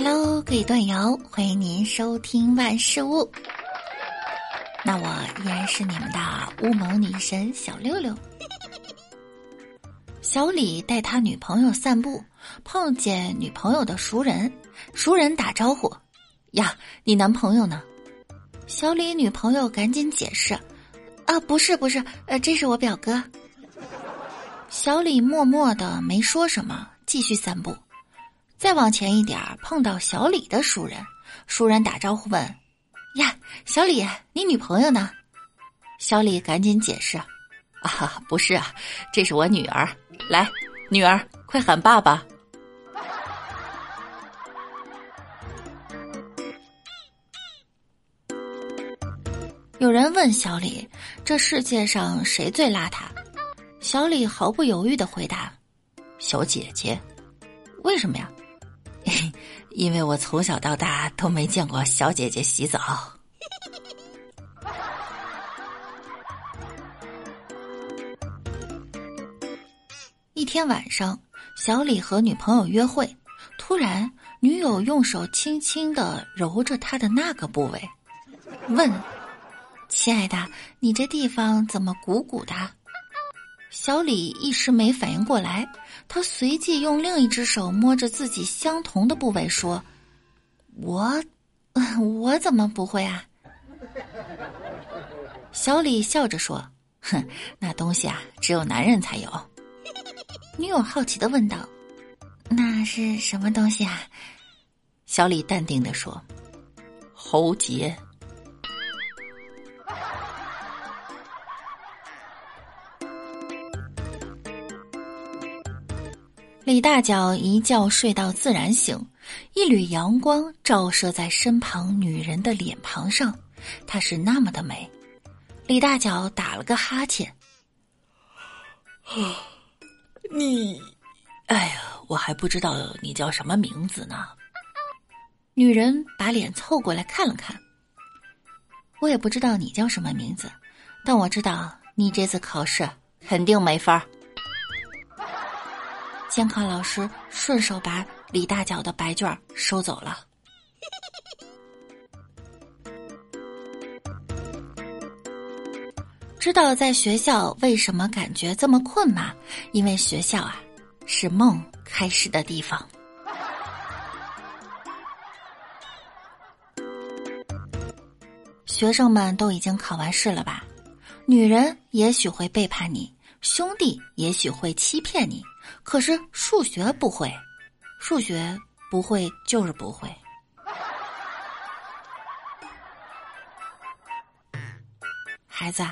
Hello，各位段友，欢迎您收听万事屋。那我依然是你们的乌蒙女神小六六。小李带他女朋友散步，碰见女朋友的熟人，熟人打招呼：“呀，你男朋友呢？”小李女朋友赶紧解释：“啊，不是不是，呃，这是我表哥。”小李默默的没说什么，继续散步。再往前一点碰到小李的熟人，熟人打招呼问：“呀，小李，你女朋友呢？”小李赶紧解释：“啊，不是啊，这是我女儿。来，女儿，快喊爸爸。”有人问小李：“这世界上谁最邋遢？”小李毫不犹豫的回答：“小姐姐。”为什么呀？因为我从小到大都没见过小姐姐洗澡。一天晚上，小李和女朋友约会，突然女友用手轻轻的揉着他的那个部位，问：“亲爱的，你这地方怎么鼓鼓的？”小李一时没反应过来，他随即用另一只手摸着自己相同的部位说：“我，我怎么不会啊？”小李笑着说：“ 哼，那东西啊，只有男人才有。”女友好奇的问道：“那是什么东西啊？”小李淡定的说：“喉结。”李大脚一觉睡到自然醒，一缕阳光照射在身旁女人的脸庞上，她是那么的美。李大脚打了个哈欠，啊，你，哎呀，我还不知道你叫什么名字呢。女人把脸凑过来看了看，我也不知道你叫什么名字，但我知道你这次考试肯定没法儿。监考老师顺手把李大脚的白卷收走了。知道在学校为什么感觉这么困吗？因为学校啊，是梦开始的地方。学生们都已经考完试了吧？女人也许会背叛你，兄弟也许会欺骗你。可是数学不会，数学不会就是不会。孩子，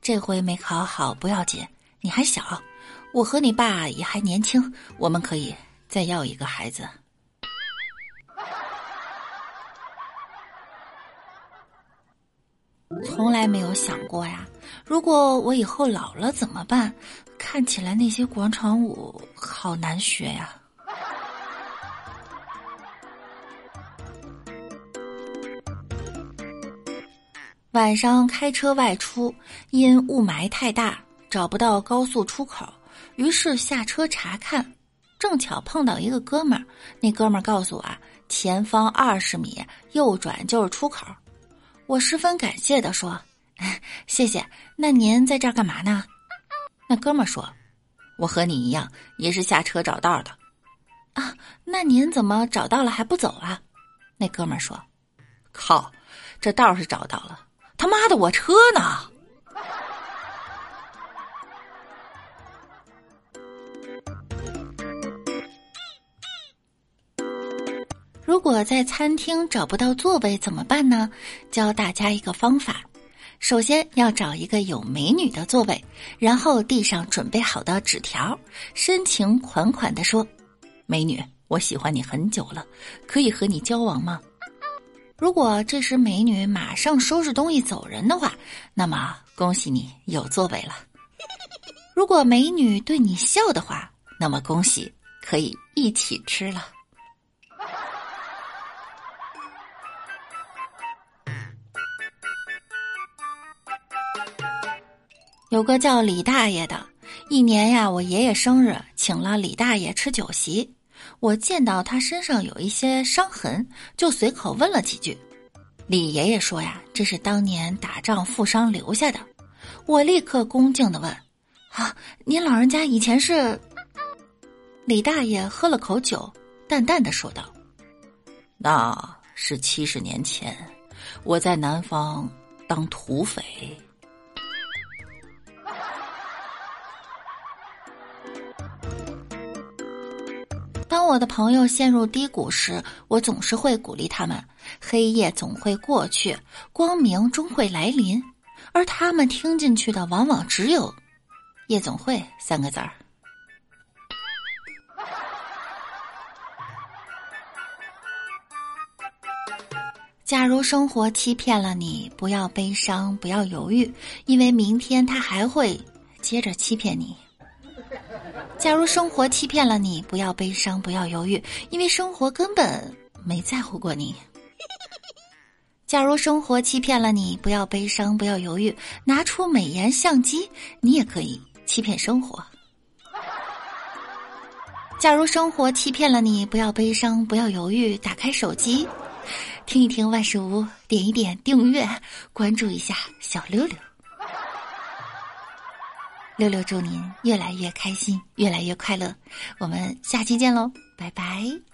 这回没考好不要紧，你还小，我和你爸也还年轻，我们可以再要一个孩子。从来没有想过呀，如果我以后老了怎么办？看起来那些广场舞好难学呀。晚上开车外出，因雾霾太大，找不到高速出口，于是下车查看，正巧碰到一个哥们儿。那哥们儿告诉我啊，前方二十米右转就是出口。我十分感谢的说：“ 谢谢。”那您在这儿干嘛呢？哥们儿说：“我和你一样，也是下车找道的。”啊，那您怎么找到了还不走啊？那哥们儿说：“靠，这道是找到了，他妈的我车呢？”如果在餐厅找不到座位怎么办呢？教大家一个方法。首先要找一个有美女的座位，然后递上准备好的纸条，深情款款的说：“美女，我喜欢你很久了，可以和你交往吗？”如果这时美女马上收拾东西走人的话，那么恭喜你有座位了；如果美女对你笑的话，那么恭喜可以一起吃了。有个叫李大爷的，一年呀，我爷爷生日，请了李大爷吃酒席。我见到他身上有一些伤痕，就随口问了几句。李爷爷说呀，这是当年打仗负伤留下的。我立刻恭敬的问：“啊，您老人家以前是？”李大爷喝了口酒，淡淡的说道：“那是七十年前，我在南方当土匪。”我的朋友陷入低谷时，我总是会鼓励他们：黑夜总会过去，光明终会来临。而他们听进去的，往往只有“夜总会”三个字儿。假如生活欺骗了你，不要悲伤，不要犹豫，因为明天他还会接着欺骗你。假如生活欺骗了你，不要悲伤，不要犹豫，因为生活根本没在乎过你。假如生活欺骗了你，不要悲伤，不要犹豫，拿出美颜相机，你也可以欺骗生活。假如生活欺骗了你，不要悲伤，不要犹豫，打开手机，听一听万事屋，点一点订阅，关注一下小六六。六六祝您越来越开心，越来越快乐。我们下期见喽，拜拜。